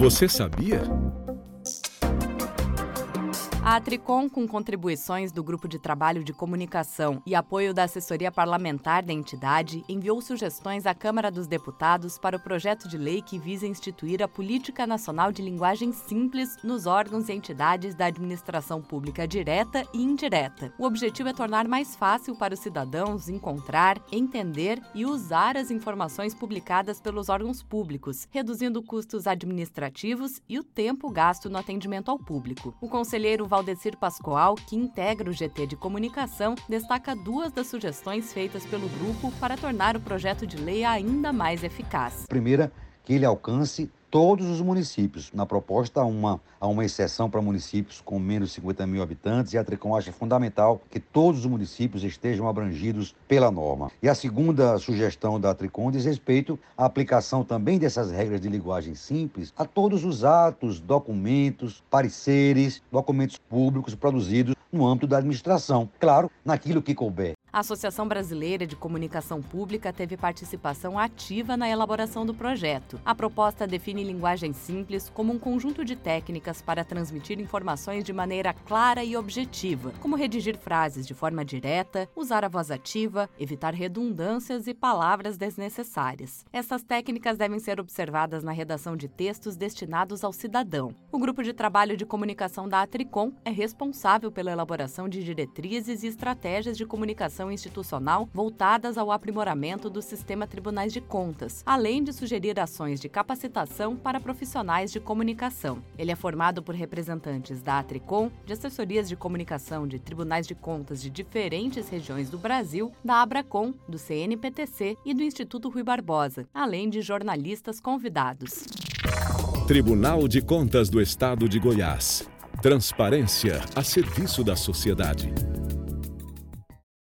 Você sabia? A Tricom, com contribuições do Grupo de Trabalho de Comunicação e apoio da assessoria parlamentar da entidade, enviou sugestões à Câmara dos Deputados para o projeto de lei que visa instituir a Política Nacional de Linguagem Simples nos órgãos e entidades da administração pública direta e indireta. O objetivo é tornar mais fácil para os cidadãos encontrar, entender e usar as informações publicadas pelos órgãos públicos, reduzindo custos administrativos e o tempo gasto no atendimento ao público. O conselheiro Valdecir Pascoal, que integra o GT de Comunicação, destaca duas das sugestões feitas pelo grupo para tornar o projeto de lei ainda mais eficaz. Primeira, que ele alcance todos os municípios. Na proposta, há uma, há uma exceção para municípios com menos de 50 mil habitantes e a Tricom acha fundamental que todos os municípios estejam abrangidos pela norma. E a segunda sugestão da Tricom diz respeito à aplicação também dessas regras de linguagem simples a todos os atos, documentos, pareceres, documentos públicos produzidos no âmbito da administração. Claro, naquilo que couber. A Associação Brasileira de Comunicação Pública teve participação ativa na elaboração do projeto. A proposta define linguagem simples como um conjunto de técnicas para transmitir informações de maneira clara e objetiva, como redigir frases de forma direta, usar a voz ativa, evitar redundâncias e palavras desnecessárias. Essas técnicas devem ser observadas na redação de textos destinados ao cidadão. O grupo de trabalho de comunicação da Atricom é responsável pela elaboração de diretrizes e estratégias de comunicação institucional voltadas ao aprimoramento do sistema tribunais de contas, além de sugerir ações de capacitação para profissionais de comunicação. Ele é formado por representantes da Atricom, de assessorias de comunicação de tribunais de contas de diferentes regiões do Brasil, da Abracom, do CNPTC e do Instituto Rui Barbosa, além de jornalistas convidados. Tribunal de Contas do Estado de Goiás. Transparência a serviço da sociedade.